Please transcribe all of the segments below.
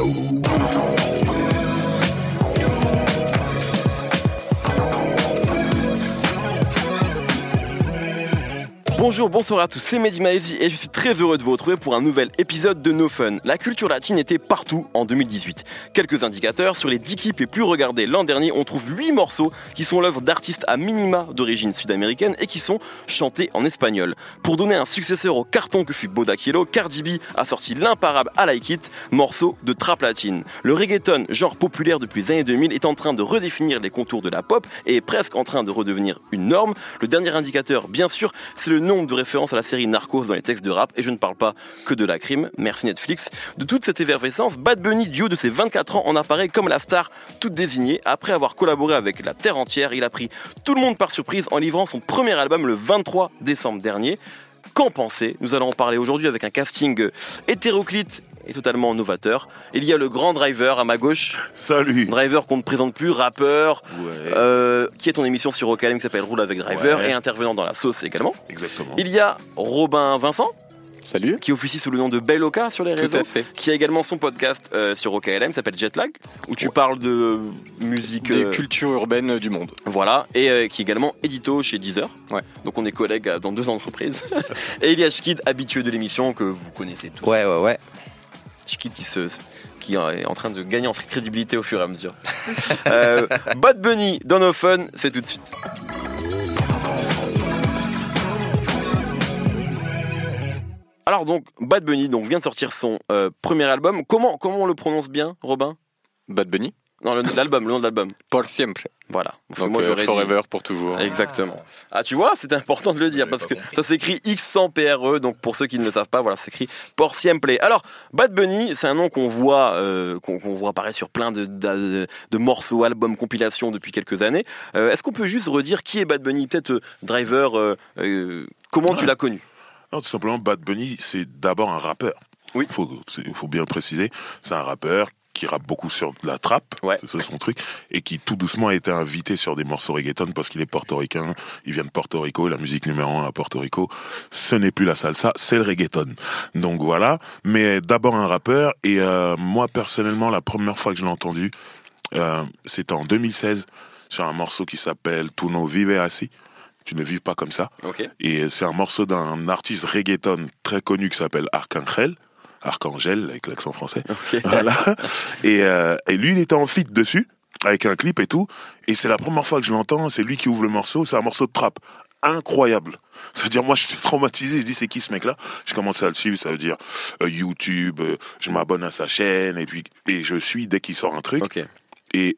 Boom. Bonjour, bonsoir à tous, c'est Mehdi Maizi et je suis très heureux de vous retrouver pour un nouvel épisode de No Fun. La culture latine était partout en 2018. Quelques indicateurs, sur les 10 clips les plus regardés l'an dernier, on trouve 8 morceaux qui sont l'œuvre d'artistes à minima d'origine sud-américaine et qui sont chantés en espagnol. Pour donner un successeur au carton que fut Boda Kilo, Cardi B a sorti l'imparable I Like morceau de trap latine. Le reggaeton, genre populaire depuis les années 2000, est en train de redéfinir les contours de la pop et est presque en train de redevenir une norme. Le dernier indicateur, bien sûr, c'est le de références à la série Narcos dans les textes de rap, et je ne parle pas que de la crime, merci Netflix. De toute cette effervescence, Bad Bunny, du haut de ses 24 ans, en apparaît comme la star toute désignée. Après avoir collaboré avec la Terre entière, il a pris tout le monde par surprise en livrant son premier album le 23 décembre dernier. Qu'en penser? Nous allons en parler aujourd'hui avec un casting hétéroclite et totalement novateur. Il y a le grand driver à ma gauche. Salut. Driver qu'on ne présente plus, rappeur, Ouais. euh, qui est ton émission sur Rock AM qui s'appelle Roule avec Driver Ouais. et intervenant dans la sauce également. Exactement. Il y a Robin Vincent Salut. qui officie sous le nom de Belloca sur les Tout réseaux, à fait. qui a également son podcast euh, sur OKLM, s'appelle Jetlag, où tu parles de musique, Des euh, cultures urbaines du monde. voilà, et euh, qui est également édito chez Deezer. Ouais. Donc on est collègues dans deux entreprises. et il y a Shkid, habitué de l'émission que vous connaissez tous. Ouais, ouais, ouais. Qui se qui est en train de gagner en crédibilité au fur et à mesure. euh, Bad Bunny dans nos fun, c'est tout de suite. Alors donc Bad Bunny donc vient de sortir son euh, premier album. Comment comment on le prononce bien, Robin? Bad Bunny? Non, le- l'album, le nom de l'album. Por siempre. Voilà. Parce que Donc moi euh, dit- forever pour toujours. Exactement. Ah, tu vois, c'est important de le dire parce que ça s'écrit X100PRE. E, Donc, pour ceux qui ne le savent pas, voilà, ça s'écrit Por Siempre. Alors, Bad Bunny, c'est un nom qu'on voit, euh, qu'on voit apparaître sur plein de, de, de morceaux, albums, compilations depuis quelques années. Euh, Est-ce qu'on peut juste redire qui est Bad Bunny Peut-être euh, Driver, euh, euh, comment tu l'as connu? Non, tout simplement, Bad Bunny, c'est d'abord un rappeur. Oui. Faut, c'est- faut bien le préciser. C'est un rappeur qui rappe beaucoup sur de la trappe, Ouais. c'est son truc, et qui tout doucement a été invité sur des morceaux reggaeton parce qu'il est portoricain, il vient de Porto Rico, la musique numéro un à Porto Rico, ce n'est plus la salsa, c'est le reggaeton. Donc voilà, mais d'abord un rappeur, et euh, moi personnellement, la première fois que je l'ai entendu, euh, c'était en 2016, sur un morceau qui s'appelle Tu no vive así, tu ne vives pas comme ça. Et c'est un morceau d'un artiste reggaeton très connu qui s'appelle Arcangel. Arcangel, avec l'accent français. Voilà. Et, euh, et lui, il était en feat dessus, avec un clip et tout. Et c'est la première fois que je l'entends, c'est lui qui ouvre le morceau, c'est un morceau de trap. Incroyable. C'est-à-dire, moi, je suis traumatisé. Je dis, c'est qui ce mec-là? Je commence à le suivre, ça veut dire euh, YouTube, euh, je m'abonne à sa chaîne, et puis et je suis dès qu'il sort un truc. Ok. Et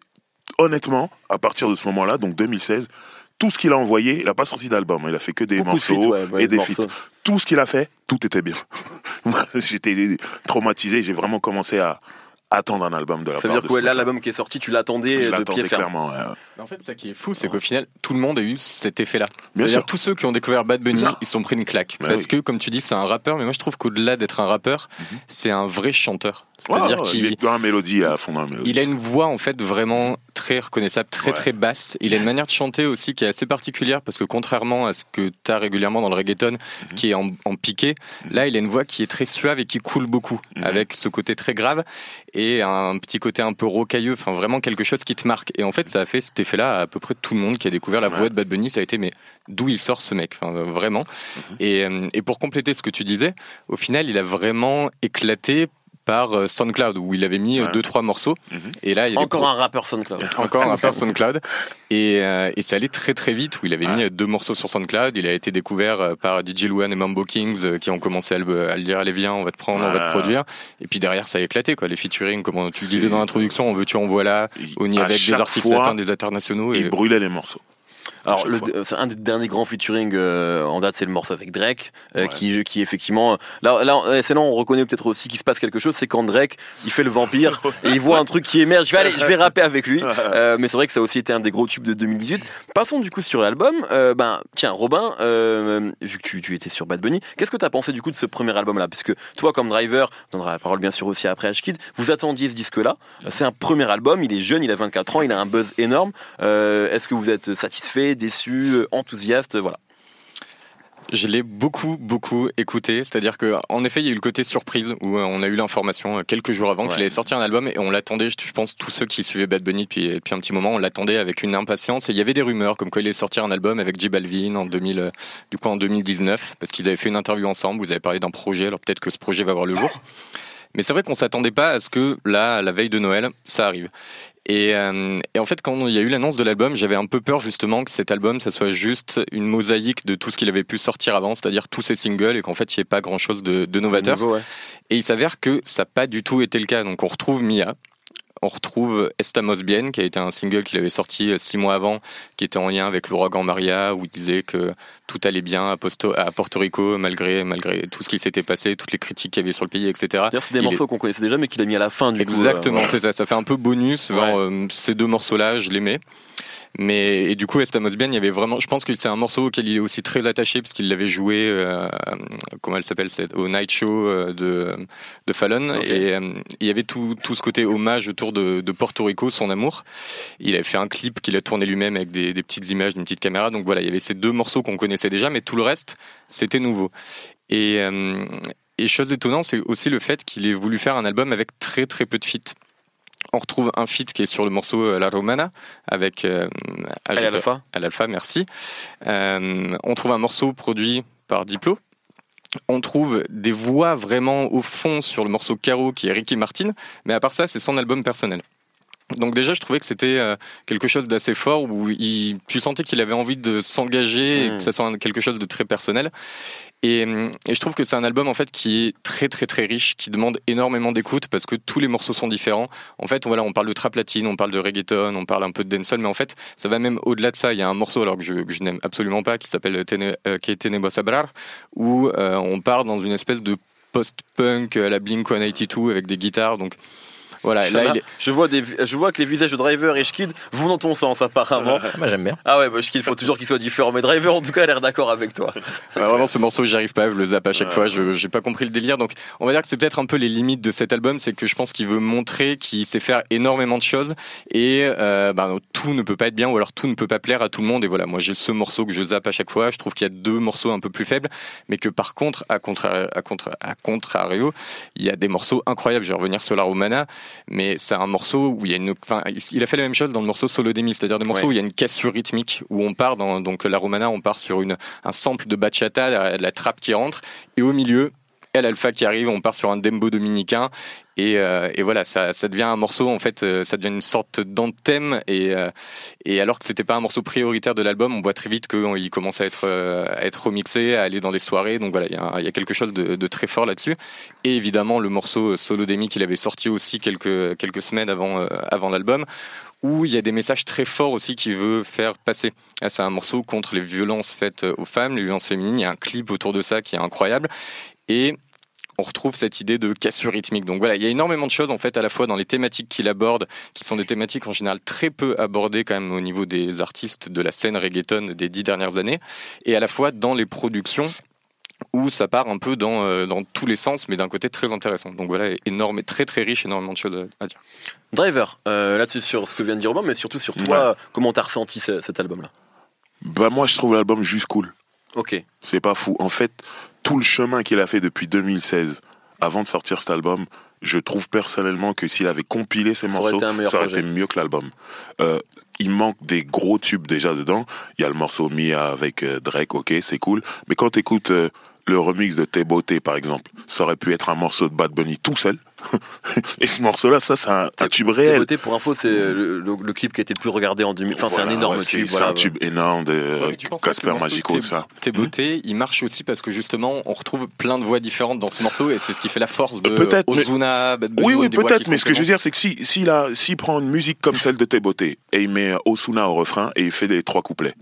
honnêtement, à partir de ce moment-là, donc 2016, tout ce qu'il a envoyé, il n'a pas sorti d'album, hein, il a fait que des Beaucoup de morceaux feats, ouais, ouais, et des feats. Tout ce qu'il a fait, tout était bien. J'étais traumatisé, j'ai vraiment commencé à attendre un album de la Ça veut part dire de que ouais, là, l'album qui est sorti, tu l'attendais de pied ferme. clairement. En fait, ça qui est fou, c'est qu'au final, tout le monde a eu cet effet-là. Bien sûr. tous ceux qui ont découvert Bad Bunny, ils se sont pris une claque. Bah parce oui. que, comme tu dis, c'est un rappeur, mais moi je trouve qu'au-delà d'être un rappeur, c'est un vrai chanteur. C'est-à-dire qu'il il est dans la mélodie à fond dans la mélodie. Il a une voix en fait vraiment très reconnaissable, très Ouais. très basse. Il a une manière de chanter aussi qui est assez particulière parce que contrairement à ce que tu as régulièrement dans le reggaeton Mhm. qui est en, en piqué, là il a une voix qui est très suave et qui coule beaucoup Mhm. avec ce côté très grave et un petit côté un peu rocailleux, enfin vraiment quelque chose qui te marque. Et en fait ça a fait cet effet-là à, à peu près tout le monde qui a découvert la Ouais. voix de Bad Bunny, ça a été mais d'où il sort ce mec, enfin, vraiment. Mhm. Et, euh, et pour compléter ce que tu disais, au final il a vraiment éclaté par euh, SoundCloud où il avait mis euh, Ouais. deux trois morceaux Mhm. et là il y a des Encore un rappeur SoundCloud. encore un rappeur SoundCloud. Et, euh, et c'est allé très très vite où il avait mis deux morceaux sur SoundCloud. Il a été découvert euh, par DJ Luan et Mambo Kings euh, qui ont commencé à le, à le dire allez viens, on va te prendre, on va te produire. Et puis derrière ça a éclaté quoi. Les featuring, comme tu disais dans l'introduction, on veut tu en voilà. Il- On y à avec des artistes fois, latins, des internationaux. Il Et brûlait les morceaux. Alors, le, euh, un des derniers grands featuring euh, en date, c'est le morceau avec Drake, euh, Ouais. qui, qui effectivement, là, là, euh, c'est là on reconnaît peut-être aussi qu'il se passe quelque chose, c'est quand Drake, il fait le vampire et il voit un truc qui émerge. Je vais aller, je vais rapper avec lui. Euh, mais c'est vrai que ça a aussi été un des gros tubes de 2018. Passons du coup sur l'album. Euh, ben, tiens, Robin, euh, vu que tu, tu étais sur Bad Bunny, qu'est-ce que t'as pensé du coup de ce premier album-là? Puisque toi, comme driver, on donnera la parole bien sûr aussi après Ashkid, vous attendiez ce disque-là. C'est un premier album, il est jeune, il a 24 ans, il a un buzz énorme. Euh, Est-ce que vous êtes satisfait, déçu, euh, enthousiaste Voilà. Je l'ai beaucoup, beaucoup écouté. C'est-à-dire que, en effet, il y a eu le côté surprise où euh, on a eu l'information euh, quelques jours avant qu'il allait sortir un album et on l'attendait. Je pense tous ceux qui suivaient Bad Bunny depuis, depuis un petit moment, on l'attendait avec une impatience. Et il y avait des rumeurs comme quoi il allait sortir un album avec J Balvin en 2000, euh, du coup en 2019, parce qu'ils avaient fait une interview ensemble. Vous avez parlé d'un projet. Alors peut-être que ce projet va voir le jour. Mais c'est vrai qu'on s'attendait pas à ce que là, à la veille de Noël, ça arrive. Et, euh, et, en fait, quand il y a eu l'annonce de l'album, j'avais un peu peur justement que cet album, ça soit juste une mosaïque de tout ce qu'il avait pu sortir avant, c'est-à-dire tous ses singles, et qu'en fait, il n'y ait pas grand-chose de, de novateur. Et il s'avère que ça n'a pas du tout été le cas. Donc on retrouve Mia, on retrouve Estamos Bien, qui a été un single qu'il avait sorti euh, six mois avant, qui était en lien avec l'ouragan Maria, où il disait que tout allait bien à, Porto Rico, malgré, malgré tout ce qui s'était passé, toutes les critiques qu'il y avait sur le pays, etc. C'est des morceaux qu'on connaissait déjà, mais qu'il a mis à la fin du Exactement, coup. Exactement, euh, c'est ça. Ça fait un peu bonus. Euh, ces deux morceaux-là, je les mets. Mais et du coup, Estamos Bien, il y avait vraiment. Je pense que c'est un morceau auquel il est aussi très attaché parce qu'il l'avait joué. Euh, comment elle s'appelle Au Night Show euh, de de Fallon. Et euh, il y avait tout tout ce côté hommage autour de, de Porto Rico, son amour. Il avait fait un clip qu'il a tourné lui-même avec des, des petites images, d'une petite caméra. Donc voilà, il y avait ces deux morceaux qu'on connaissait déjà, mais tout le reste, c'était nouveau. Et et chose étonnante, c'est aussi le fait qu'il ait voulu faire un album avec très très peu de feats on retrouve un feat qui est sur le morceau euh, La Romana avec euh. Al-Alpha, merci. Euh, on trouve un morceau produit par Diplo. On trouve des voix vraiment au fond sur le morceau Caro qui est Ricky Martin, mais à part ça, c'est son album personnel. Donc déjà, je trouvais que c'était euh, quelque chose d'assez fort où il, tu sentais qu'il avait envie de s'engager et que hmm. ça soit quelque chose de très personnel. Et, et je trouve que c'est un album en fait qui est très très très riche, qui demande énormément d'écoute parce que tous les morceaux sont différents. En fait, voilà, on parle de trap latine, on parle de reggaeton, on parle un peu de dancehall, mais en fait, ça va même au-delà de ça. Il y a un morceau alors que je, je n'aime absolument pas qui s'appelle euh, qui est Tenebo Sabrar où euh, on part dans une espèce de post-punk à la Blink 182 avec des guitares. Donc voilà, là, je vois des, je vois que les visages de Driver et Schkid vont dans ton sens apparemment. Moi j'aime bien. Ah ouais, bah, Schkid, faut toujours qu'il soit différent, mais Driver en tout cas a l'air d'accord avec toi. vraiment, ce morceau, j'y arrive pas, je le zappe à chaque fois, je j'ai pas compris le délire. Donc, on va dire que c'est peut-être un peu les limites de cet album, c'est que je pense qu'il veut montrer qu'il sait faire énormément de choses et euh, bah, tout ne peut pas être bien ou alors tout ne peut pas plaire à tout le monde. Et voilà, moi j'ai ce morceau que je zappe à chaque fois. Je trouve qu'il y a deux morceaux un peu plus faibles, mais que par contre, à, contra à, contra à contrario, il y a des morceaux incroyables. Je vais revenir sur la Romana, mais c'est un morceau où il y a une, enfin, il a fait la même chose dans le morceau Solo Demi, c'est-à-dire des morceaux où il y a une cassure rythmique, où on part dans, donc la Romana, on part sur une, un sample de bachata, la, la trappe qui rentre, et au milieu, El Alpha qui arrive, on part sur un dembo dominicain et, euh, et voilà, ça, ça, devient un morceau en fait, euh, ça devient une sorte d'anthème et, euh, et alors que c'était pas un morceau prioritaire de l'album, on voit très vite qu'il commence à être à être remixé, à aller dans les soirées. Donc voilà, il y y a quelque chose de, de très fort là-dessus. Et évidemment le morceau Solo Demi qu'il avait sorti aussi quelques quelques semaines avant avant l'album, où il y a des messages très forts aussi qu'il veut faire passer. C'est un morceau contre les violences faites aux femmes, les violences féminines. Il y a un clip autour de ça qui est incroyable. Et on retrouve cette idée de cassure rythmique. Donc voilà, il y a énormément de choses en fait à la fois dans les thématiques qu'il aborde, qui sont des thématiques en général très peu abordées quand même au niveau des artistes de la scène reggaeton des dix dernières années, et à la fois dans les productions où ça part un peu dans, euh, dans tous les sens, mais d'un côté très intéressant. Donc voilà, énorme, très très riche, énormément de choses à dire. Driver, euh, là-dessus sur ce que vient de dire Robin, mais surtout sur toi, comment t'as ressenti cet album-là? Bah moi je trouve l'album juste cool. Ok. C'est pas fou. En fait, tout le chemin qu'il a fait depuis 2016 avant de sortir cet album, je trouve personnellement que s'il avait compilé ces morceaux, ça aurait été mieux que l'album. Euh, il manque des gros tubes déjà dedans. Il y a le morceau Mia avec euh, Drake, ok, c'est cool. Mais quand tu écoutes euh, le remix de T'es beauté, par exemple, ça aurait pu être un morceau de Bad Bunny tout seul. et ce morceau-là, ça, c'est un, tube réel. Beauté, pour info, c'est le, clip qui a été le plus regardé en 2000. Enfin, c'est un énorme tube. C'est un tube énorme de Casper Magico, ça. T'es beauté, il marche aussi parce que justement, on retrouve plein de voix différentes dans ce morceau et c'est ce qui fait la force de Ozuna, Bad Bunny. Oui, oui, peut-être, mais ce que je veux dire, c'est que si, s'il si prend une musique comme celle de T'es beauté et il met Osuna au refrain et il fait les trois couplets,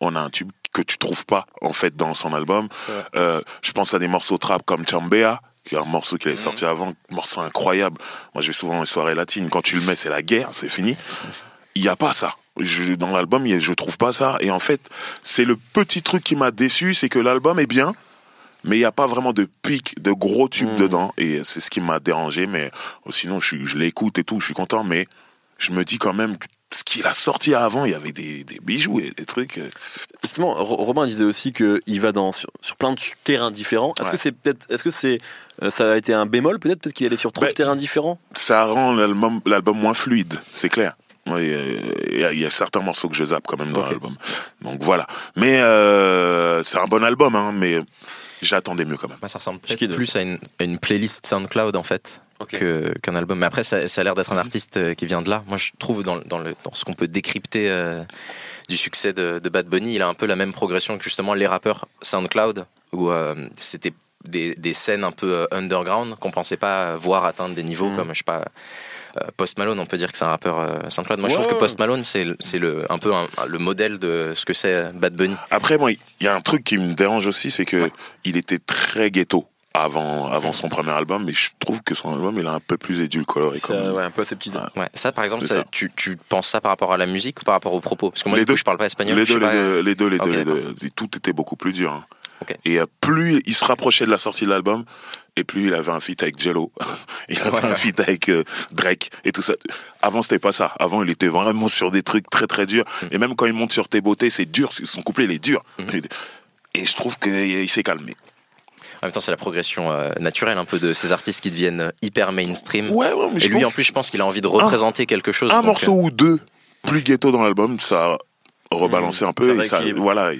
on a un tube que tu trouves pas en fait dans son album. Euh, je pense à des morceaux trap comme Chambea, qui est un morceau qui avait mhm. sorti avant, morceau incroyable. Moi, je vais souvent les soirées latines. Quand tu le mets, c'est la guerre, c'est fini. Il n'y a pas ça. Je, dans l'album, je trouve pas ça. Et en fait, c'est le petit truc qui m'a déçu, c'est que l'album est bien, mais il n'y a pas vraiment de pic, de gros tubes mhm. dedans. Et c'est ce qui m'a dérangé. Mais sinon, je, je l'écoute et tout, je suis content. Mais je me dis quand même que ce qu'il a sorti avant, il y avait des, des bijoux et des trucs. euh, Justement, Ro- Robin disait aussi qu'il va dans sur, sur plein de terrains différents. Est-ce Ouais. que c'est peut-être, est-ce que c'est, euh, ça a été un bémol peut-être, peut-être qu'il allait sur trop de terrains différents? Ça rend l'album, l'album moins fluide, c'est clair. Ouais, euh, Il y, a- il y a certains morceaux que je zappe quand même dans l'album. Donc voilà. Mais euh, c'est un bon album, hein, mais j'attendais mieux quand même. Moi, ça ressemble plus à une, à une playlist SoundCloud en fait Que- qu'un album. Mais après, ça, ça a l'air d'être un artiste euh, qui vient de là. Moi, je trouve dans, dans, le, dans ce qu'on peut décrypter euh, du succès de, de Bad Bunny, il a un peu la même progression que justement les rappeurs SoundCloud, où euh, c'était des, des scènes un peu underground qu'on pensait pas voir atteindre des niveaux Mhm. comme, je sais pas. Post Malone, on peut dire que c'est un rappeur euh, SoundCloud. Moi, je trouve que. Post Malone, c'est c'est le, un peu un- le modèle de ce que c'est Bad Bunny. Après, moi, il y a un truc qui me dérange aussi, c'est que il était très ghetto avant, avant son premier album, mais je trouve que son album, il est un peu plus édulcoré. Même. ouais, un peu aseptisé. Ouais. Ouais, ça par exemple, C'est ça, ça. Tu, tu penses ça par rapport à la musique ou par rapport aux propos? Parce que moi, Les du coup, je parle pas espagnol. Les deux, les pas- deux, les deux, les. Tout était beaucoup plus dur. hein. Ok. Et euh, plus il se rapprochait de la sortie de l'album, et plus il avait un feat avec Jello, il avait Ouais, un feat avec euh, Drake et tout ça. Avant, c'était pas ça. Avant, il était vraiment sur des trucs très très durs. Mm. Et même quand il monte sur Tes beautés, c'est dur. Son couplet, il est dur. Mm. Et je trouve qu'il s'est calmé. En même temps, c'est la progression euh, naturelle un peu de ces artistes qui deviennent euh, hyper mainstream. Ouais, ouais, mais Et je lui, pense en plus, je pense qu'il a envie de représenter quelque chose. un donc, morceau ou deux plus ghetto dans l'album, ça a rebalancé un peu ça et ça, voilà,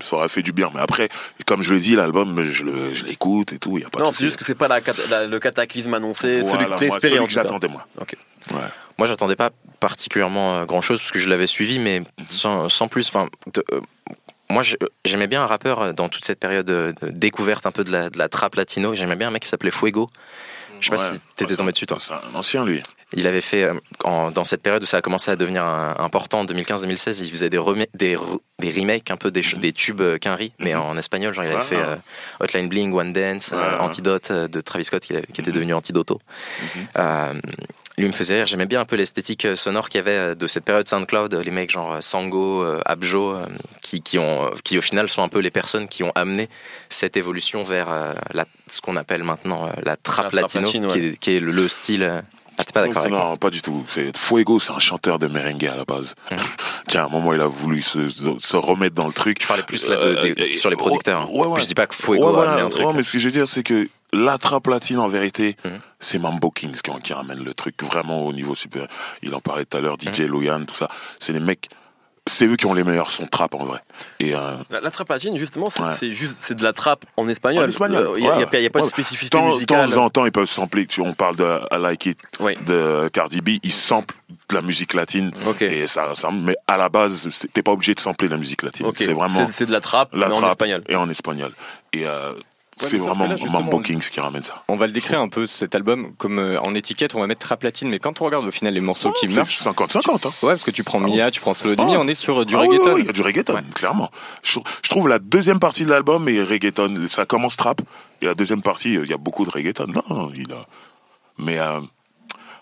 ça aurait fait du bien. Mais après, comme je le dis, l'album, je l'écoute et tout, il y a pas Non, c'est juste que c'est pas la, cat- la- le cataclysme annoncé, Voilà, celui que celui j'attendais moi. Ok. Ouais. Moi, j'attendais pas particulièrement grand chose parce que je l'avais suivi, mais Mhm. sans, sans plus. Enfin, euh, moi, j'aimais bien un rappeur euh, dans toute cette période euh, de découverte un peu de la, de la trap latino. J'aimais bien un mec qui s'appelait Fuego. Je sais pas si t'étais tombé dessus, toi. C'est un ancien, lui. Il avait fait, euh, en- dans cette période où ça a commencé à devenir important, en 2015-2016, il faisait des, des, des remakes un peu des, ch- des tubes Quinry, mais Mhm. en espagnol. Genre, il avait Ouais, fait ouais. euh, Hotline Bling, One Dance, euh. Antidote de Travis Scott, qui, était Mhm. devenu Antidoto. Mhm. Euh, lui me faisait rire. J'aimais bien un peu l'esthétique euh, sonore qu'il y avait euh, de cette période SoundCloud, les mecs genre euh, Sango, euh, Abjo, euh, qui, qui, ont, qui au final sont un peu les personnes qui ont amené cette évolution vers euh, la, ce qu'on appelle maintenant euh, la trap La trap latino, latine, qui, est, qui est le, le style. euh, Ah, t'es pas d'accord avec Non, pas du tout. C'est Fuego, c'est un chanteur de merengue à la base. Mhm. Tiens, à un moment, il a voulu se, se remettre dans le truc. Je parlais plus là, de- Euh, euh, sur les producteurs. hein. ouais, ouais. Je dis pas que Fuego Ouais, a voilà. amené un truc. Ouais, mais ce que je veux dire, c'est que la trappe latine, en vérité, Mhm. c'est Mambo Kings qui, qui ramène le truc vraiment au niveau supérieur. Il en parlait tout à l'heure. DJ Loyan, tout ça. C'est les mecs, c'est eux qui ont les meilleurs sons trap en vrai. Et euh, La, la trappe latine, justement, c'est Ouais. juste c'est de la trappe en espagnol. En espagnol, Il n'y a, ouais. y a pas- y a pas de spécificité temps, musicale. temps en temps, ils peuvent sampler. Tu, on parle de I Like It Oui. de Cardi B, ils samplent de la musique latine. Et ça, ça, mais à la base, t'es pas obligé de sampler de la musique latine. C'est vraiment C'est- de la trappe, la mais en espagnol. et en espagnol. Et euh, c'est vraiment là, Mambo Kings qui ramène ça. On va le décrire un peu cet album comme euh, en étiquette, on va mettre trap latine, mais quand on regarde au final les morceaux qui marchent, 50-50. Hein. ouais, parce que tu prends Mia, tu prends Slowdemy, Ah. on est sur euh, du Ah oui, reggaeton. oui, il y a du reggaeton, Ouais. clairement. Je, je trouve la deuxième partie de l'album est reggaeton. Ça commence trap, et la deuxième partie, euh, il y a beaucoup de reggaeton. Non, non, il a... Mais euh,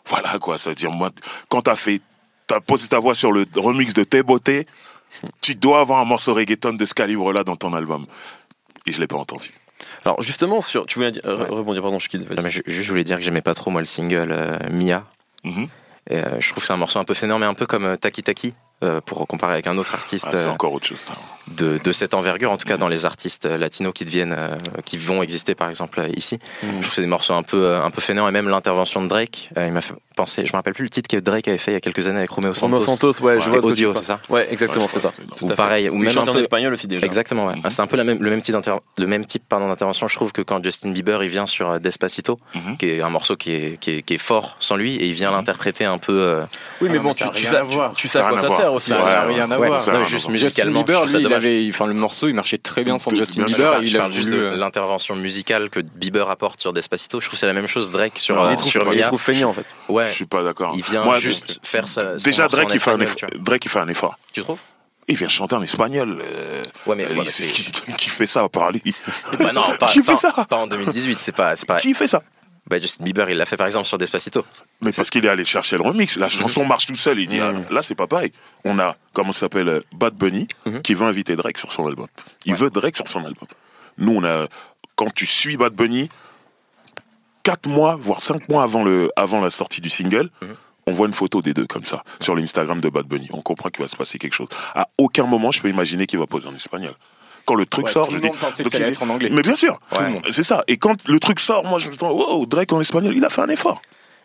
voilà, quoi, ça veut dire, moi, quand t'as fait, t'as posé ta voix sur le remix de Tes Beautés, tu dois avoir un morceau reggaeton de ce calibre-là dans ton album. Et je l'ai pas entendu. Alors, justement, sur, tu voulais euh, Ouais. rebondir, pardon, je quitte. Non, mais je, juste, je voulais dire que j'aimais pas trop moi le single euh, Mia. Mhm. Et, euh, je trouve que c'est un morceau un peu fainéant, mais un peu comme Taki Taki, pour comparer avec un autre artiste Ah, c'est encore autre chose, ça. de, de cette envergure, en tout cas Mhm. dans les artistes latinos qui deviennent, qui vont exister par exemple ici. Mhm. Je trouve que c'est des morceaux un peu, un peu fainéants et même l'intervention de Drake, il m'a fait penser, je me rappelle plus le titre que Drake avait fait il y a quelques années avec Romeo Santos. Romeo Santos, ouais, je vois audio, c'est ça Ouais, exactement, Ouais, c'est ça. Ou pareil, ou Oui, même un en peu- espagnol aussi déjà. Exactement, ouais. Mhm. Ah, c'est un peu la même, le même type le même type pardon d'intervention. Je trouve que quand Justin Bieber il vient sur euh, Despacito, Mhm. qui est un morceau qui est, qui est, qui est fort sans lui, et il vient l'interpréter un peu. euh, Oui, mais Ah, bon, mais tu, sais, à tu, sais à quoi ça sert aussi. Ça n'a rien à voir. Juste musicalement. il avait, enfin, le morceau, il marchait très bien sans Justin. Bieber. je Il a parle juste de l'intervention musicale que Bieber apporte sur Despacito. Je trouve que c'est la même chose Drake sur, euh, sur il Mia. trouve feignant en fait. Ouais, Je suis pas d'accord. il vient Moi, juste faire ça. Déjà, Drake, il fait un effort. Drake, il fait un effort. Tu trouves? Il vient chanter en espagnol. euh, Ouais, mais, euh, c'est- qui, qui fait ça par lui Bah non, pas, Qui fait pas- ça pas en 2018, c'est pas. Qui fait ça Bah, Justin Bieber, il l'a fait par exemple sur Despacito. Mais parce qu'il est allé chercher le remix. La chanson marche tout seul. Il dit, Mhm. ah, là, c'est pas pareil. On a, comment ça s'appelle, euh, Bad Bunny, Mhm. qui veut inviter Drake sur son album. Il Ouais. veut Drake sur son album. Nous, on a, quand tu suis Bad Bunny, quatre mois, voire cinq mois avant le, avant la sortie du single, Mhm. on voit une photo des deux comme ça sur l'Instagram de Bad Bunny. On comprend qu'il va se passer quelque chose. À aucun moment, je peux imaginer qu'il va poser en espagnol. Quand le truc Ouais, sort, tout je le dis. monde donc il est- être en anglais. Mais bien sûr, c'est ça. Et quand le truc sort, moi je me dis, wow, Drake en espagnol, il a fait un effort.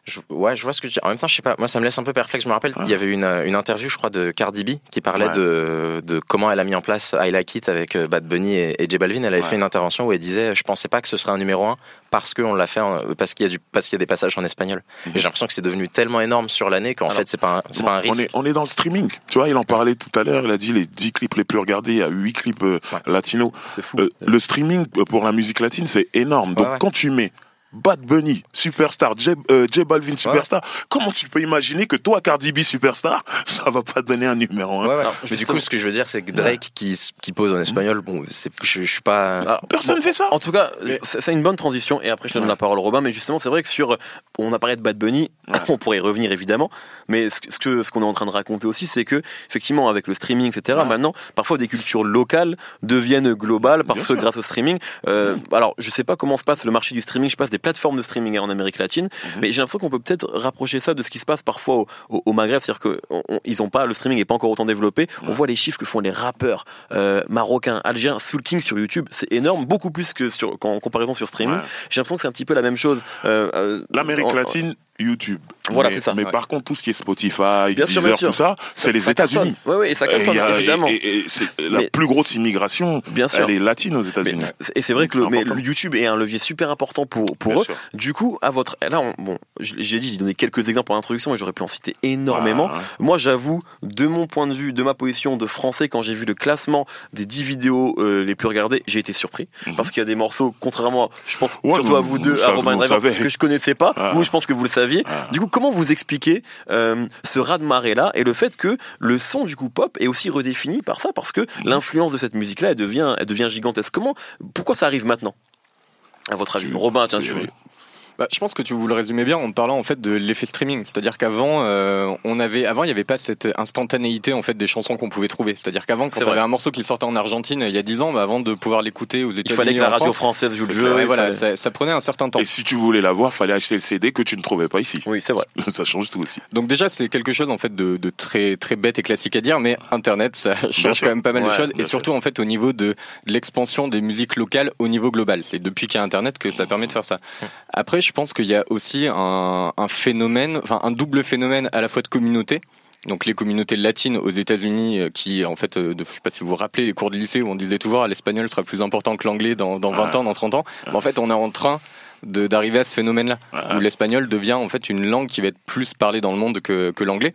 Je- ouais, je vois ce que tu dis. En même temps, je sais pas, moi ça me laisse un peu perplexe. Je me rappelle, il y avait une, euh, une interview, je crois, de Cardi B qui parlait Ouais. de, de comment elle a mis en place I Like It avec euh, Bad Bunny et, et J Balvin. Elle avait Ouais. fait une intervention où elle disait Je pensais pas que ce serait un numéro un parce qu'on l'a fait, en- parce qu'il y, a du- parce qu'il y a des passages en espagnol. Mhm. Et j'ai l'impression que c'est devenu tellement énorme sur l'année qu'en fait, c'est pas, un- c'est pas un on, risque. est, on est dans le streaming. Tu vois, il en parlait tout à l'heure. Il a dit les 10 clips les plus regardés, il y a 8 clips euh, Ouais. latinos. C'est fou. Euh, le streaming pour la musique latine, c'est énorme. Donc Ouais, ouais. quand tu mets Bad Bunny, superstar, J, euh, J Balvin, superstar, comment tu peux imaginer que toi, Cardi B, superstar, ça va pas te donner un numéro un Ouais, ouais. Alors, Mais du coup, ce que je veux dire, c'est que Drake qui, pose en espagnol, bon, je, je suis pas. Alors, Personne bon, fait ça. En tout cas, Mais- c'est une bonne transition. Et après, je te donne Ouais. la parole, Robin. Mais justement, c'est vrai que sur, on a parlé de Bad Bunny, Ouais. on pourrait y revenir évidemment. Mais ce que ce qu'on est en train de raconter aussi, c'est que effectivement, avec le streaming, etc. Ouais. Maintenant, parfois des cultures locales deviennent globales parce Bien que sûr. grâce au streaming. euh, Alors, je sais pas comment se passe le marché du streaming. Je passe des plateformes de streaming en Amérique latine, Mhm. mais j'ai l'impression qu'on peut peut-être rapprocher ça de ce qui se passe parfois au, au- au Maghreb, c'est-à-dire que on- on- ils ont pas le streaming est pas encore autant développé. On Ouais. voit les chiffres que font les rappeurs euh, marocains, algériens, Soul King sur YouTube, c'est énorme, beaucoup plus que sur qu'en comparaison sur streaming. Ouais. J'ai l'impression que c'est un petit peu la même chose. Euh, euh, L'Amérique latine, YouTube. Voilà, mais, c'est ça. Mais Ouais. par contre, tout ce qui est Spotify, Bien Deezer, sûr. tout ça, c'est les États-Unis. Oui, oui, et ça cartonne, a- évidemment. et- et- et c'est la plus grosse immigration, Bien sûr. elle est latine aux États-Unis. et c'est vrai que le, mais YouTube est un levier super important pour, pour Bien eux. sûr. Du coup, à votre. Là, on- bon, j'ai dit, j'ai donné quelques exemples en introduction, mais j'aurais pu en citer énormément. Ah, Moi, j'avoue, de mon point de vue, de ma position de français, quand j'ai vu le classement des 10 vidéos euh, les plus regardées, j'ai été surpris. Mhm. Parce qu'il y a des morceaux, contrairement, à- je pense, Ouais, surtout vous- à vous deux, à savez- Robin vous Driver, savez. que je connaissais pas. Ah. Vous, je pense que vous le Ah. Du coup, comment vous expliquez euh, ce raz-de-marée là et le fait que le son du coup pop est aussi redéfini par ça parce que Mhm. l'influence de cette musique là elle devient elle devient gigantesque. Comment pourquoi ça arrive maintenant À votre avis, Tu- Robin, tiens, tu- tu Bah, je pense que tu vous le résumez bien en parlant en fait de l'effet streaming, c'est-à-dire qu'avant euh, on avait avant il n'y avait pas cette instantanéité en fait des chansons qu'on pouvait trouver, c'est-à-dire qu'avant quand tu avais un morceau qui sortait en Argentine il y a 10 ans, bah, avant de pouvoir l'écouter aux il États-Unis, fallait que la radio France, française joue le jeu. il voilà, fallait- ça, ça prenait un certain temps. Et si tu voulais l'avoir, fallait acheter le CD que tu ne trouvais pas ici. Oui, c'est vrai. Ça change tout aussi. Donc déjà c'est quelque chose en fait de, de très très bête et classique à dire, mais Internet ça change quand même pas mal Ouais, de choses et surtout en fait au niveau de l'expansion des musiques locales au niveau global. C'est depuis qu'il y a Internet que ça permet de faire ça. Après je pense qu'il y a aussi un, un phénomène, enfin un double phénomène à la fois de communauté. Donc les communautés latines aux États-Unis, euh, qui en fait, euh, je sais pas si vous vous rappelez les cours de lycée où on disait toujours ah, l'espagnol sera plus important que l'anglais dans, dans 20 Ouais. ans, dans 30 ans. Mais en fait, on est en train d'arriver à ce phénomène-là où l'espagnol devient en fait une langue qui va être plus parlée dans le monde que, que l'anglais.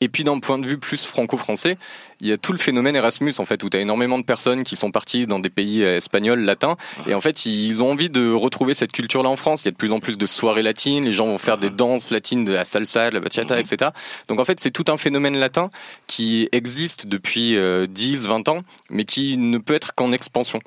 Et puis d'un point de vue plus franco-français, il y a tout le phénomène Erasmus en fait où tu as énormément de personnes qui sont parties dans des pays euh, espagnols, latins et en fait ils ont envie de retrouver cette culture-là en France. Il y a de plus en plus de soirées latines, les gens vont faire des danses latines, de la salsa, de la bachata, Mhm. etc. Donc en fait c'est tout un phénomène latin qui existe depuis euh, 10, 20 ans mais qui ne peut être qu'en expansion.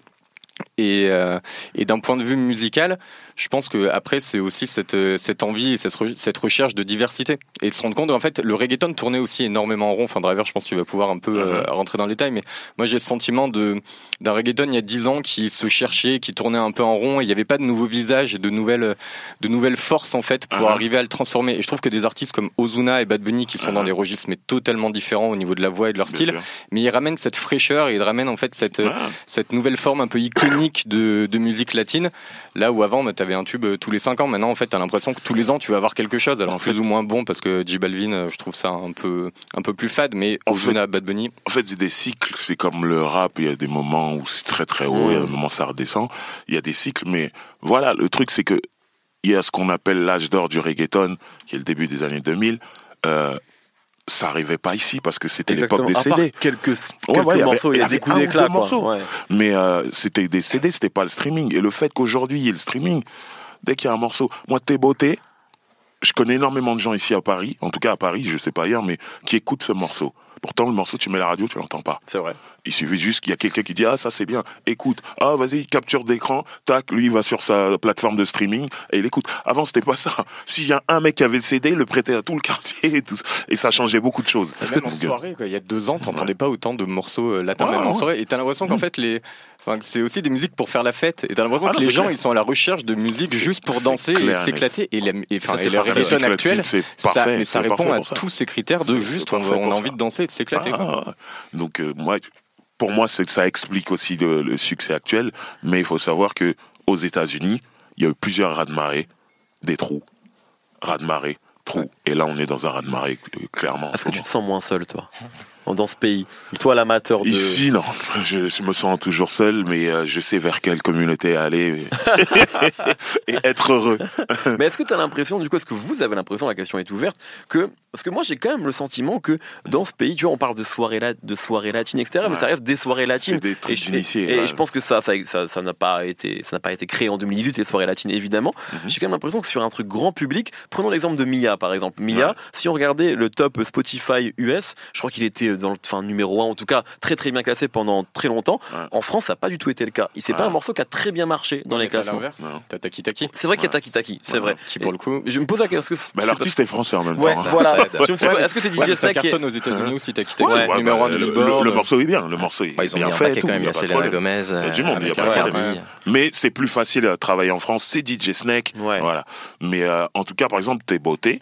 Et, euh, et d'un point de vue musical, je pense que après c'est aussi cette, euh, cette envie et cette, re- cette recherche de diversité et de se rendre compte en fait le reggaeton tournait aussi énormément en rond. Enfin Driver, je pense que tu vas pouvoir un peu euh, Mhm. rentrer dans le détail, mais moi j'ai le sentiment de d'un reggaeton il y a 10 ans qui se cherchait, qui tournait un peu en rond. Et il n'y avait pas de nouveaux visages et de nouvelles de nouvelles forces en fait pour Mhm. arriver à le transformer. Et je trouve que des artistes comme Ozuna et Bad Bunny qui sont dans Mhm. des registres mais totalement différents au niveau de la voix et de leur Bien style, sûr. mais ils ramènent cette fraîcheur et ils ramènent en fait cette Ah, cette nouvelle forme un peu iconique de, de musique latine. Là où avant, tu avais un tube euh, tous les 5 ans. Maintenant, en fait, tu as l'impression que tous les ans, tu vas avoir quelque chose. Alors, En plus fait- ou moins bon, parce que J Balvin, euh, je trouve ça un peu, un peu plus fade. Mais En Ozuna, Bad Bunny, En fait, c'est des cycles. C'est comme le rap. Il y a des moments où c'est très très haut, il y a des moments où ça redescend. Il y a des cycles, mais voilà, le truc c'est que il y a ce qu'on appelle l'âge d'or du reggaeton, qui est le début des années 2000. Euh, ça arrivait pas ici parce que c'était l'époque des CD. quelques, quelques ouais, il y avait- morceaux, il y a des coups d'éclat. Ouais. Mais euh, c'était des CD, c'était pas le streaming. Et le fait qu'aujourd'hui il y ait le streaming, dès qu'il y a un morceau, moi T'es beauté, je connais énormément de gens ici à Paris, en tout cas à Paris, je sais pas ailleurs, mais qui écoutent ce morceau. Pourtant, le morceau, tu mets la radio, tu l'entends pas. C'est vrai. Il suffit juste qu'il y a quelqu'un qui dit ah ça c'est bien, écoute, ah vas-y capture d'écran, tac, lui il va sur sa plateforme de streaming et il écoute. Avant c'était pas ça. S'il y a un mec qui avait le CD, il le prêtait à tout le quartier et, tout, ça. et ça changeait beaucoup de choses. Même en Donc, euh, soirée, quoi, il y a deux ans, t'entendais pas autant de morceaux euh, latins Ouais, même en ouais. soirée, et t'as l'impression qu'en fait les, Enfin, c'est aussi des musiques pour faire la fête. Et t'as l'impression Ah que non, les gens, clair. ils sont à la recherche de musique juste pour danser et s'éclater. Et, la- et, Ça, c'est et le reggaeton actuel, ça, parfait. mais ça répond à tous ces critères de juste, on, a ça. envie de danser et de s'éclater. Ah. Donc euh, moi, pour moi, ça explique aussi le, le succès actuel. Mais il faut savoir que aux États-Unis, il y a eu plusieurs raz-de-marée, des trous, raz-de-marée, trous. Et là, on est dans un raz-de-marée euh, clairement. en Est-ce ce que tu te sens moins seul, toi, dans ce pays Toi, l'amateur de. Ici, non. Je, je me sens toujours seul, mais euh, je sais vers quelle communauté aller et, et être heureux. Mais est-ce que tu as l'impression, du coup, est-ce que vous avez l'impression, la question est ouverte, que. Parce que moi, j'ai quand même le sentiment que dans ce pays, tu vois, on parle de soirées, la- de soirées latines, etc., mais ça reste des soirées latines. C'est des trucs Et je, et ouais. je pense que ça, ça, ça, ça n'a pas été, ça n'a pas été créé en 2018 les soirées latines évidemment. Mhm. J'ai quand même l'impression que sur un truc grand public, prenons l'exemple de Mia par exemple. Mia, Ouais. si on regardait le top Spotify US, je crois qu'il était dans le, enfin numéro 1 en tout cas très très bien classé pendant très longtemps. Ouais. En France, ça n'a pas du tout été le cas. C'est pas Ouais. un morceau qui a très bien marché dans les classements. t'as Taki Taki, C'est vrai qu'il y a. Taki Taki, c'est vrai. qui pour le coup. Je me pose la question. c'est l'artiste est français en même temps. hein. voilà. Est-ce que c'est DJ Snake qui cartonne aux États-Unis aussi. Ouais, numéro bah, 1 de le, Billboard. le- le morceau est bien, le morceau est Bah, ils ont bien fait. quand même. Il y a Selena. Gomez. Il y a du euh, monde, il y a pas de Cardi. problème. Mais c'est plus facile à travailler en France, c'est DJ Snake. Voilà. Mais euh, en tout cas, par exemple, Tes Beautés,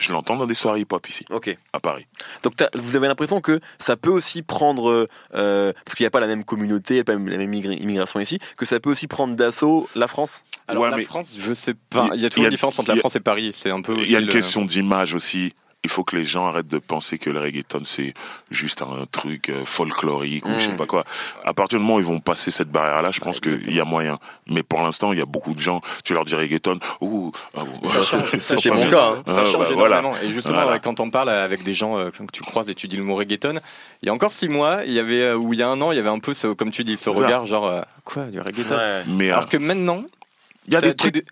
je l'entends dans des soirées hip-hop ici, Ok. à Paris. Donc t'as- vous avez l'impression que ça peut aussi prendre, euh, parce qu'il n'y a pas la même communauté, il n'y a pas la même immigr- immigration ici, que ça peut aussi prendre d'assaut la France? Alors Ouais, la mais- France, je sais pas. Il y a toujours y a- une différence entre la a- France et Paris. C'est un peu Il y a une le- question d'image aussi. Il faut que les gens arrêtent de penser que le reggaeton c'est juste un truc euh, folklorique ou je sais Mm. pas quoi. À partir du moment où ils vont passer cette barrière-là, je pense qu'il y a moyen. Mais pour l'instant, il y a beaucoup de gens. Tu leur dis reggaeton, ouh, ah bon, Ça change, ça c'est mon cas, hein. Ça Ah, change bah, voilà. énormément. Et justement, Voilà. quand on parle avec des gens euh, que tu croises et tu dis le mot reggaeton, il y a encore six mois, il y avait, euh, ou il y a un an, il y avait un peu, ce, comme tu dis, ce ça. regard genre, quoi, du reggaeton? Mais euh, Alors que maintenant, il y a des trucs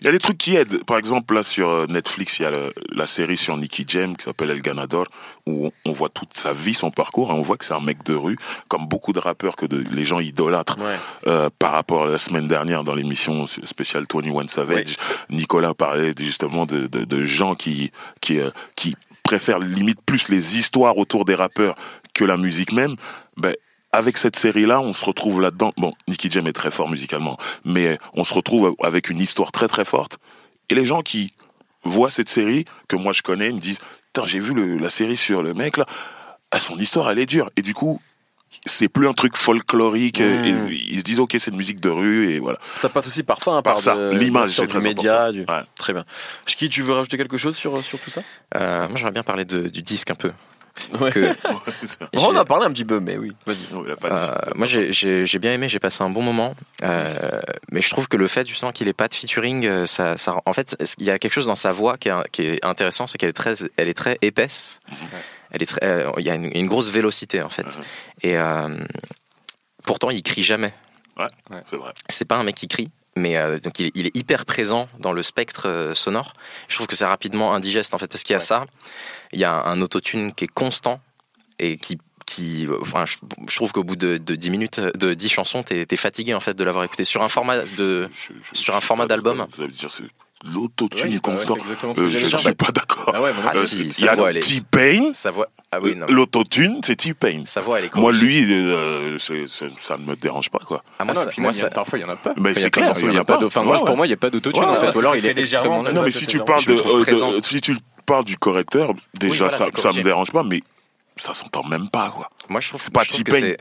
Il y a des trucs qui aident. Par exemple, là, sur euh, Netflix, il y a le- la série sur Nicky Jam qui s'appelle El Ganador, où on, on voit toute sa vie, son parcours, et on voit que c'est un mec de rue, comme beaucoup de rappeurs que de- les gens idolâtrent. Ouais. Euh, par rapport à la semaine dernière dans l'émission spéciale 21 Savage, Nicolas parlait justement de, de, de gens qui, qui, euh, qui préfèrent limite plus les histoires autour des rappeurs que la musique même. Ben, avec cette série-là, on se retrouve là-dedans. Bon, Nicky Jam est très fort musicalement, mais on se retrouve avec une histoire très très forte. Et les gens qui voient cette série, que moi je connais, me disent Putain, j'ai vu le- la série sur le mec là, ah, son histoire elle est dure. Et du coup, c'est plus un truc folklorique. Mm. Et ils se disent Ok, c'est une musique de rue, et voilà. Ça passe aussi par ça, hein, Par par, ça, de- l'image, c'est très média. Du... Ouais. Très bien. Chiki, tu veux rajouter quelque chose sur, sur tout ça? Euh, moi, j'aurais bien parlé de- du disque un peu. Ouais. Que On en a parlé un petit peu, mais oui. Vas-y. Non, il a pas dit. Euh, moi, j'ai- bien aimé, j'ai passé un bon moment. Euh, mais je trouve que le fait justement qu'il ait pas de featuring, euh, ça, ça, en fait, il y a quelque chose dans sa voix qui est, qui est intéressant, c'est qu'elle est très, elle est très épaisse. Elle est très, euh, il y a une, une grosse vélocité en fait. Et euh, pourtant, il crie jamais. C'est vrai. C'est pas un mec qui crie. Mais euh, donc il, est- il est hyper présent dans le spectre euh, sonore. Je trouve que c'est rapidement indigeste en fait parce qu'il y a ça, il y a un, un autotune qui est constant et qui qui, euh, enfin, je, je trouve qu'au bout de, de 10 minutes, de 10 chansons, t'es es fatigué en fait de l'avoir écouté sur un format de, Je- je- sur un format d'album. Ça veut dire c'est l'autotune Ouais, c'est exactement ce Euh, que je ne suis pas d'accord. Ah ouais, Ah si, Il y a est, T-Pain, ah oui, l'autotune, c'est T-Pain. est Moi, lui, euh, c'est- c'est- ça ne me dérange pas, quoi. ah, Ah moi, non, ça- moi, ça- parfois il y en a pas. Mais c'est clair, il y en a pas Enfin, moi, pour moi, il n'y a pas d'autotune en fait. Ou alors c'est il est légèrement. Non, mais si tu parles euh, si tu parles du correcteur, déjà ça, ça me dérange pas, mais ça s'entend même pas, quoi. Moi, je trouve, C'est pas T-Pain.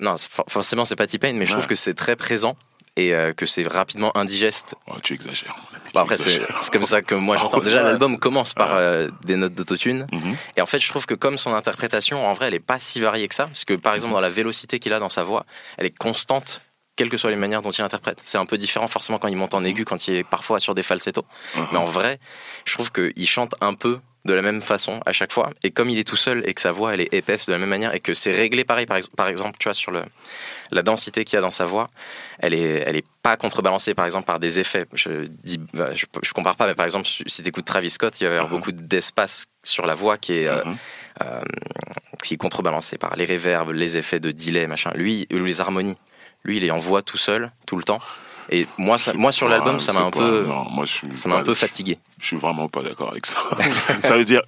non, forcément, c'est pas T-Pain, mais je trouve que c'est très présent et euh, que c'est rapidement indigeste. Oh, tu exagères. après, c'est comme ça que moi j'entends. Déjà, l'album commence par euh, des notes d'autotune. Mhm. Et en fait, je trouve que comme son interprétation, en vrai, elle est pas si variée que ça. Parce que, par exemple, dans la vélocité qu'il a dans sa voix, elle est constante, quelles que soient les manières dont il interprète. C'est un peu différent, forcément, quand il monte en aigu, quand il est parfois sur des falsettos. Mhm. Mais en vrai, je trouve qu'il chante un peu de la même façon à chaque fois. Et comme il est tout seul et que sa voix, elle est épaisse de la même manière et que c'est réglé pareil, par, ex- par exemple, tu vois, sur le, la densité qu'il y a dans sa voix, elle est, elle est pas contrebalancée, par exemple, par des effets. Je dis, bah, je, je compare pas, mais par exemple, si tu écoutes Travis Scott, il va y avoir Mhm. beaucoup d'espace sur la voix qui est, euh, Mhm. euh, qui est contrebalancé par les réverbes, les effets de delay, machin. Lui, ou les harmonies. Lui, il est en voix tout seul, tout le temps. Et moi, ça, moi sur l'album, ça m'a un pas- peu, non, moi, je suis ça m'a un peu fatigué. Je suis vraiment pas d'accord avec ça. ça veut dire,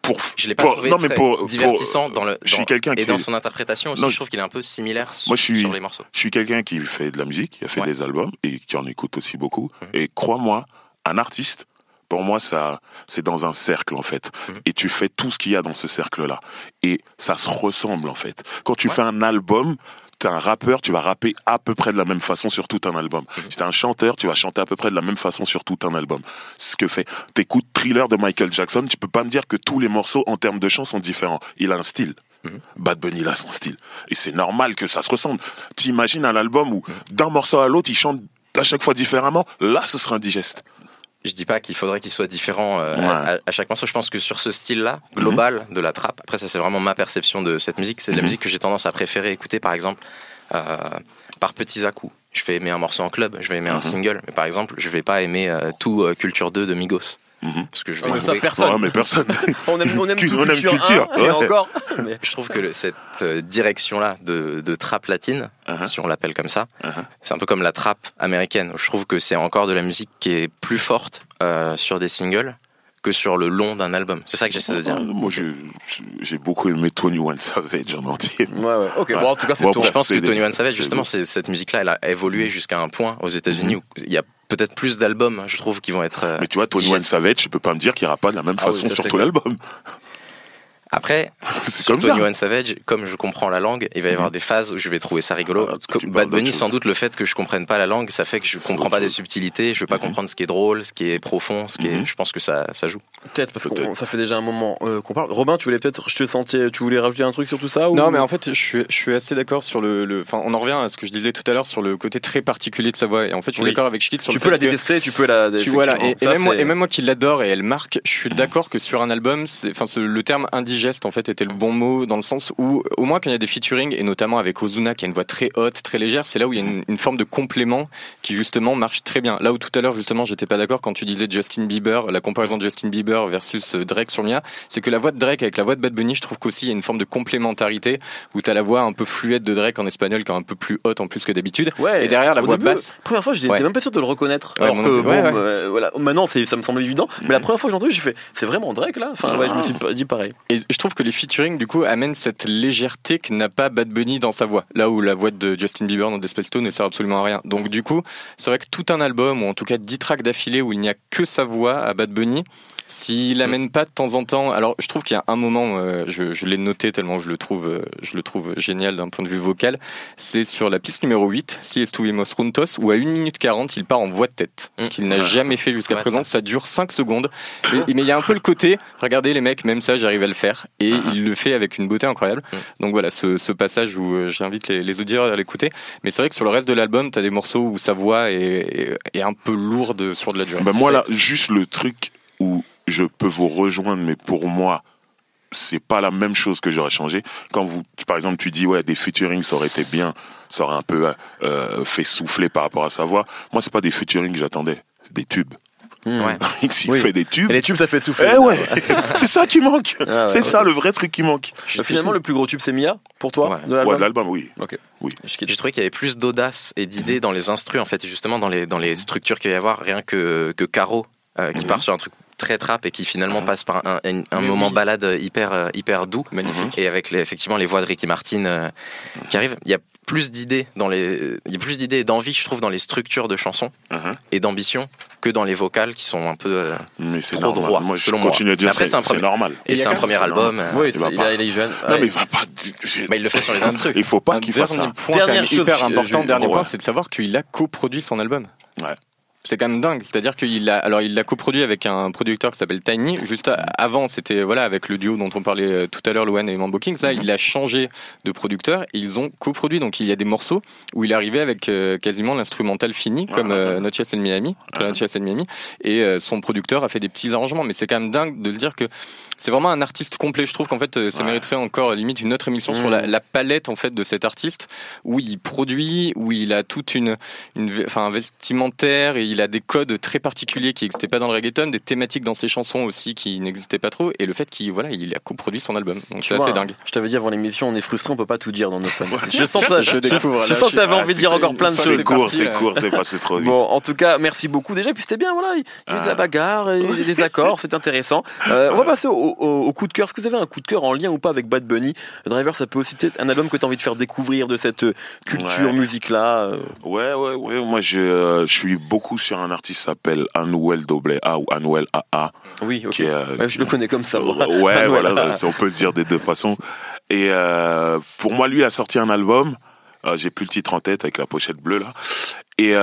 pour Je l'ai pas pour- trouvé non, mais très pour- pour- divertissant dans le je suis quelqu'un et qui- dans son interprétation aussi. Non, je trouve qu'il est un peu similaire Moi, je suis- sur les morceaux. Je suis quelqu'un qui fait de la musique, qui a fait Ouais. des albums et qui en écoute aussi beaucoup. Mhm. Et crois-moi, un artiste, pour moi, ça, c'est dans un cercle en fait. Mhm. Et tu fais tout ce qu'il y a dans ce cercle-là. Et ça se ressemble en fait. Quand tu Ouais. fais un album, t'es un rappeur, tu vas rapper à peu près de la même façon sur tout un album. Mhm. Si t'es un chanteur, tu vas chanter à peu près de la même façon sur tout un album. Ce que fait. T'écoutes Thriller de Michael Jackson, tu peux pas me dire que tous les morceaux en termes de chants sont différents. Il a un style. Mhm. Bad Bunny, il a son style. Et c'est normal que ça se ressemble. T'imagines un album où Mhm. d'un morceau à l'autre, il chante à chaque fois différemment. Là, ce sera indigeste. Je dis pas qu'il faudrait qu'il soit différent euh, Ouais. Mhm. à, à chaque morceau. Je pense que sur ce style-là, global de la trappe, après ça c'est vraiment ma perception de cette musique, c'est de la Mhm. musique que j'ai tendance à préférer écouter par exemple euh, par petits à-coups. Je vais aimer un morceau en club, je vais aimer un Mhm. single, mais par exemple je vais pas aimer euh, tout Culture 2 de Migos. Mhm. Parce que je Ah, vais ça, trouver- personne. Ouais, mais personne. On aime, on aime tout on aime culture, culture, 1, et encore. Mais- Je trouve que le- cette euh, direction-là de, de trap latine, Uh-huh. si on l'appelle comme ça, Uh-huh. c'est un peu comme la trap américaine. Je trouve que c'est encore de la musique qui est plus forte euh, sur des singles que sur le long d'un album. C'est ça que j'essaie de dire. Moi, j'ai beaucoup aimé Tony One Savage en entier. Ouais, ouais. Ok, Ouais. bon, en tout cas, c'est Ouais, Je pense que Tony One Savage, justement, cette musique-là, elle a évolué jusqu'à un point aux États-Unis où il y a peut-être plus d'albums, je trouve, qui vont être. euh, Mais tu vois, Tony One. Savage, tu peux pas me dire qu'il n'y aura pas de la même Ah façon sur tout l'album. Après, comme Tony. One Savage, comme je comprends la langue, il va y avoir des phases où je vais trouver ça rigolo. Ah, Comme tu Bad Bunny, sans doute, le fait que je comprenne pas la langue, ça fait que je comprends pas des subtilités, je veux pas Mhm. comprendre ce qui est drôle, ce qui est profond, ce qui est. Mhm. Je pense que ça, ça joue. Peut-être, parce que ça fait déjà un moment euh, qu'on parle. Robin, tu voulais peut-être, je te sentais, tu voulais rajouter un truc sur tout ça ou... Non, mais en fait, je suis, je suis assez d'accord sur le, le- Enfin, on en revient à ce que je disais tout à l'heure sur le côté très particulier de sa voix. Et en fait, je suis Oui. d'accord avec Schlitt sur Tu le peux la fait que- détester, tu peux la. Tu vois là, et, et même moi, c'est- et même moi qui l'adore et elle marque, je suis d'accord que sur un album, enfin le terme indigeste en fait était le bon mot dans le sens où au moins quand il y a des featuring et notamment avec Ozuna qui a une voix très haute, très légère, c'est là où il y a une, une forme de complément qui justement marche très bien. Là où tout à l'heure justement j'étais pas d'accord quand tu disais Justin Bieber, la comparaison de Justin Bieber versus euh, Drake sur Mia, c'est que la voix de Drake avec la voix de Bad Bunny, je trouve qu'aussi il y a une forme de complémentarité où tu as la voix un peu fluette de Drake en espagnol qui est un peu plus haute en plus que d'habitude. Ouais, et derrière, la voix début, basse. Première fois, j'étais Ouais. même pas sûr de le reconnaître. Ouais, alors que bon, euh, voilà. Maintenant, ça me semble évident. Mais la première fois que j'ai entendu, j'ai fait, c'est vraiment Drake là? Enfin, ouais, je me suis pas- dit pareil. Et je trouve que les featuring, du coup, amènent cette légèreté que n'a pas Bad Bunny dans sa voix. Là où la voix de Justin Bieber dans Despacito ne sert absolument à rien. Donc, du coup, c'est vrai que tout un album, ou en tout cas 10 tracks d'affilée où il n'y a que sa voix à Bad Bunny, s'il amène pas de temps en temps, alors je trouve qu'il y a un moment, euh, je, je l'ai noté tellement je le trouve, euh, je le trouve génial d'un point de vue vocal, c'est sur la piste numéro 8, Si Estuvimos Juntos, où à 1 minute 40, il part en voix de tête. Ce Mm. qu'il n'a jamais fait jusqu'à Ouais, présent, ça. ça dure 5 secondes. Mais mais il y a un peu le côté, regardez les mecs, même ça j'arrive à le faire. Et Uh-huh. il le fait avec une beauté incroyable. Mm. Donc voilà, ce, ce passage où euh, j'invite les, les auditeurs à l'écouter. Mais c'est vrai que sur le reste de l'album, t'as des morceaux où sa voix est, est, est un peu lourde sur de la durée. Ben moi C'est- là, juste le truc où je peux vous rejoindre, mais pour moi, c'est pas la même chose que j'aurais changé. Quand vous, par exemple, tu dis ouais, des featuring, ça aurait été bien, ça aurait un peu euh, fait souffler par rapport à sa voix. Moi, c'est pas des featuring que j'attendais, c'est des tubes. Ouais. S'il Oui. fait des tubes, Et les tubes, ça fait souffler. eh ouais, c'est ça qui manque. Ah ouais, c'est ouais. ça le vrai truc qui manque. Euh, Finalement, le plus gros tube, c'est Mia pour toi Ouais. de Ouais, l'album. de l'album, oui. Je quitte. J'ai trouvé qu'il y avait plus d'audace et d'idées dans les instrus, en fait, et justement dans les, dans les structures qu'il va y avoir, rien que, que Caro, euh, qui Mhm. part sur un truc très trap et qui finalement Mhm. passe par un, un- moment oui. balade hyper, euh, hyper doux. Magnifique. Et avec les- effectivement les voix de Ricky Martin euh, qui arrivent, il y a plus d'idées dans les, il y a plus d'idées et d'envie, je trouve, dans les structures de chansons Mhm. et d'ambition que dans les vocales qui sont un peu. euh, Mais c'est Trop normal. droit, moi, je selon moi. continue à dire Mais après, c'est premier- normal. et il y a c'est un premier album. euh, Oui, il c'est- va il, pas. a- il est jeune. Non, Ouais. mais il va pas. bah, il le fait sur les instrus. Il faut pas qu'il fasse dernier ça. point hyper important, je- dernier point, c'est de savoir qu'il a coproduit son album. Ouais. C'est quand même dingue. C'est-à-dire qu'il a, alors il l'a coproduit avec un producteur qui s'appelle Tiny. Juste avant, c'était voilà avec le duo dont on parlait euh, tout à l'heure, Loan et Mambo Kings. Là, Mhm. il a changé de producteur et ils ont coproduit. Donc il y a des morceaux où il est arrivé avec euh, quasiment l'instrumental fini, comme Ouais, ouais, euh. Not in Miami. Not Yet in Miami. Et euh, son producteur a fait des petits arrangements. Mais c'est quand même dingue de se dire que c'est vraiment un artiste complet. Je trouve qu'en fait, euh, ça Ouais. mériterait encore limite une autre émission sur Mhm. la, la palette en fait de cet artiste où il produit, où il a toute une, enfin, un vestimentaire et il a des codes très particuliers qui n'existaient pas dans le reggaeton, des thématiques dans ses chansons aussi qui n'existaient pas trop, et le fait qu'il voilà, il a coproduit son album. Donc c'est assez dingue. Je t'avais dit avant l'émission, on est frustré, on peut pas tout dire dans nos fans. je sens ça, je, Je je, découvre, je sens que t'avais ah, envie de dire encore plein de choses. C'est court, c'est court, c'est passé trop vite. Bon, en tout cas, merci beaucoup déjà. Puis c'était bien, voilà. Il y a eu de la Ah. bagarre, il y a des accords, c'est intéressant. Euh, on va passer au, au- au coup de cœur. Est-ce que vous avez un coup de cœur en lien ou pas avec Bad Bunny? Driver, ça peut aussi être un album que tu as envie de faire découvrir de cette euh, culture Ouais. musique-là. euh? Ouais, ouais, ouais. Moi, je, euh, je suis beaucoup sur un artiste qui s'appelle Anuel Doble A ou Anuel AA. Oui, ok. Qui est, euh, Ouais, je le connais comme ça. moi. Ouais, voilà, on peut le dire des deux façons. Et euh, pour moi, lui a sorti un album. J'ai plus le titre en tête avec la pochette bleue là. Et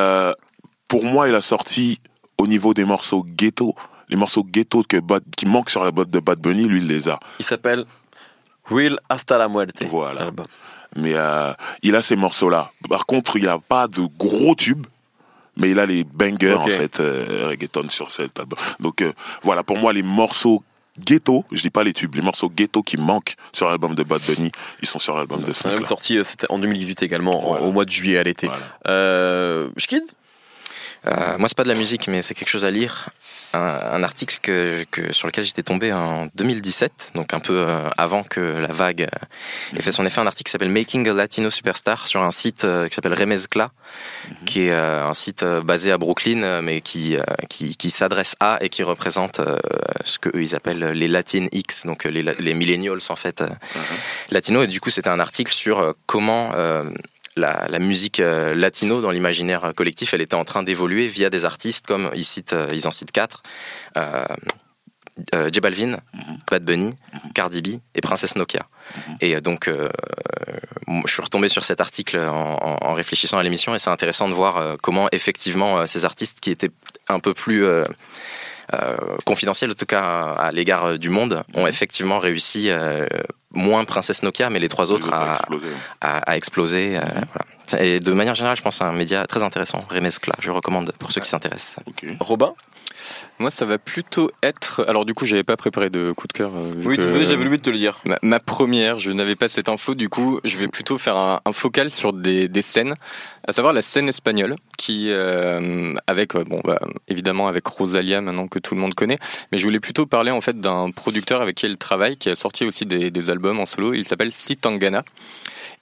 pour moi, il a sorti au niveau des morceaux ghetto, les morceaux ghetto que Bad- qui manquent sur la boîte de Bad Bunny, lui il les a. Il s'appelle Will Hasta la Muerte. Voilà. Mais euh, il a ces morceaux-là. Par contre, il n'y a pas de gros tubes. Mais il a les bangers en fait euh, reggaeton sur cet album. Donc euh, voilà pour moi les morceaux ghetto, je dis pas les tubes, les morceaux ghetto qui manquent sur l'album de Bad Bunny, ils sont sur l'album de C'est album Snake. sorti en 2018 également, en- au mois de juillet à l'été. Voilà. Euh, Euh, moi, c'est pas de la musique, mais c'est quelque chose à lire. Un, un article que, que- sur lequel j'étais tombé en 2017, donc un peu euh, avant que la vague euh, ait fait son effet. Un article qui s'appelle Making a Latino Superstar sur un site qui s'appelle Remezcla, qui est un site basé à Brooklyn, mais qui, qui, qui s'adresse à et qui représente ce que eux ils appellent les Latin X, donc les, les millennials en fait euh, latino. Et du coup, c'était un article sur comment euh, la, la musique euh, latino dans l'imaginaire collectif, elle était en train d'évoluer via des artistes comme ils, citent, euh, ils en citent quatre. Euh, euh, J Balvin, Bad Bunny, Cardi B et Princess Nokia. Et euh, donc, euh, je suis retombé sur cet article en, réfléchissant à l'émission et c'est intéressant de voir comment effectivement ces artistes qui étaient un peu plus euh, confidentiels, en tout cas à, l'égard du monde, ont effectivement réussi, moins Princess Nokia, mais les trois Les autres autres ont à, explosé. à, à exploser. euh, voilà. Et de manière générale, je pense que c'est un média très intéressant, Remezcla. Je recommande pour ceux qui s'intéressent. Robin? Moi, ça va plutôt être. Alors, du coup, j'avais pas préparé de coup de cœur. euh, Oui, que- j'avais oublié de te le dire. Ma, ma première, je n'avais pas cette info, du coup, je vais plutôt faire un, un focal sur des, des scènes, à savoir la scène espagnole, qui, euh, avec, euh, bon, bah, évidemment, avec Rosalia, maintenant que tout le monde connaît, mais je voulais plutôt parler, en fait, d'un producteur avec qui elle travaille, qui a sorti aussi des, des albums en solo, il s'appelle Si Tangana.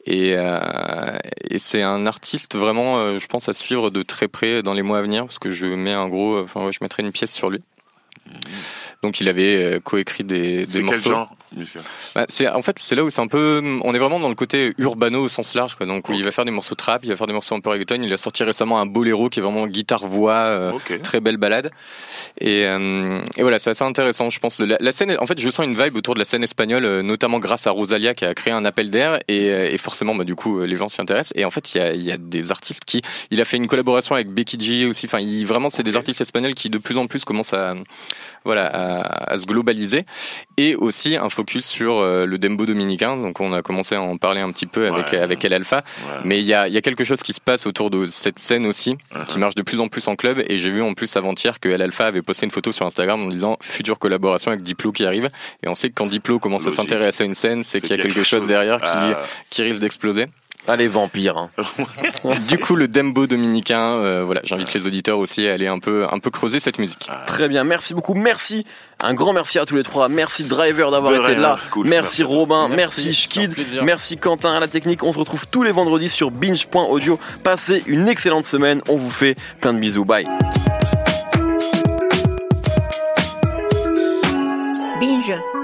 Et, euh, et c'est un artiste vraiment, euh, je pense, à suivre de très près dans les mois à venir, parce que je mets un gros, enfin, ouais, je mettrai une pièce sur lui. Donc il avait euh, coécrit des, des C'est quel morceaux. genre? Bah, c'est en fait c'est là où c'est un peu on est vraiment dans le côté urbano au sens large quoi. Donc il va faire des morceaux trap il va faire des morceaux un peu reggaeton. Il a sorti récemment un boléro qui est vraiment guitare voix euh, très belle balade. Et, euh, et voilà c'est assez intéressant je pense. La, la scène en fait je sens une vibe autour de la scène espagnole euh, notamment grâce à Rosalia qui a créé un appel d'air. Et, et forcément bah, du coup les gens s'y intéressent. Et en fait il y a, il y a des artistes qui il a fait une collaboration avec Becky G aussi. Enfin il, vraiment c'est des artistes espagnols qui de plus en plus commencent à voilà à, à se globaliser et aussi un focus sur euh, le dembo dominicain donc on a commencé à en parler un petit peu avec Ouais. avec El Alpha Ouais. mais il y a, il y a quelque chose qui se passe autour de cette scène aussi, Uh-huh. qui marche de plus en plus en club. Et j'ai vu en plus avant-hier que El Alpha avait posté une photo sur Instagram en disant future collaboration avec Diplo qui arrive. Et on sait que quand Diplo commence Logique. à s'intéresser à une scène, c'est qu'il y a quelque chose derrière qui, Ah, qui risque d'exploser. Allez les vampires. Hein. Du coup le dembo dominicain, euh, voilà, j'invite les auditeurs aussi à aller un peu un peu creuser cette musique. Ah. Très bien, merci beaucoup, merci un grand merci à tous les trois, merci Driver d'avoir été là, merci, Robin, merci, merci Schkid, merci Quentin à la technique. On se retrouve tous les vendredis sur binge.audio. Passez une excellente semaine, on vous fait plein de bisous, bye. Binge.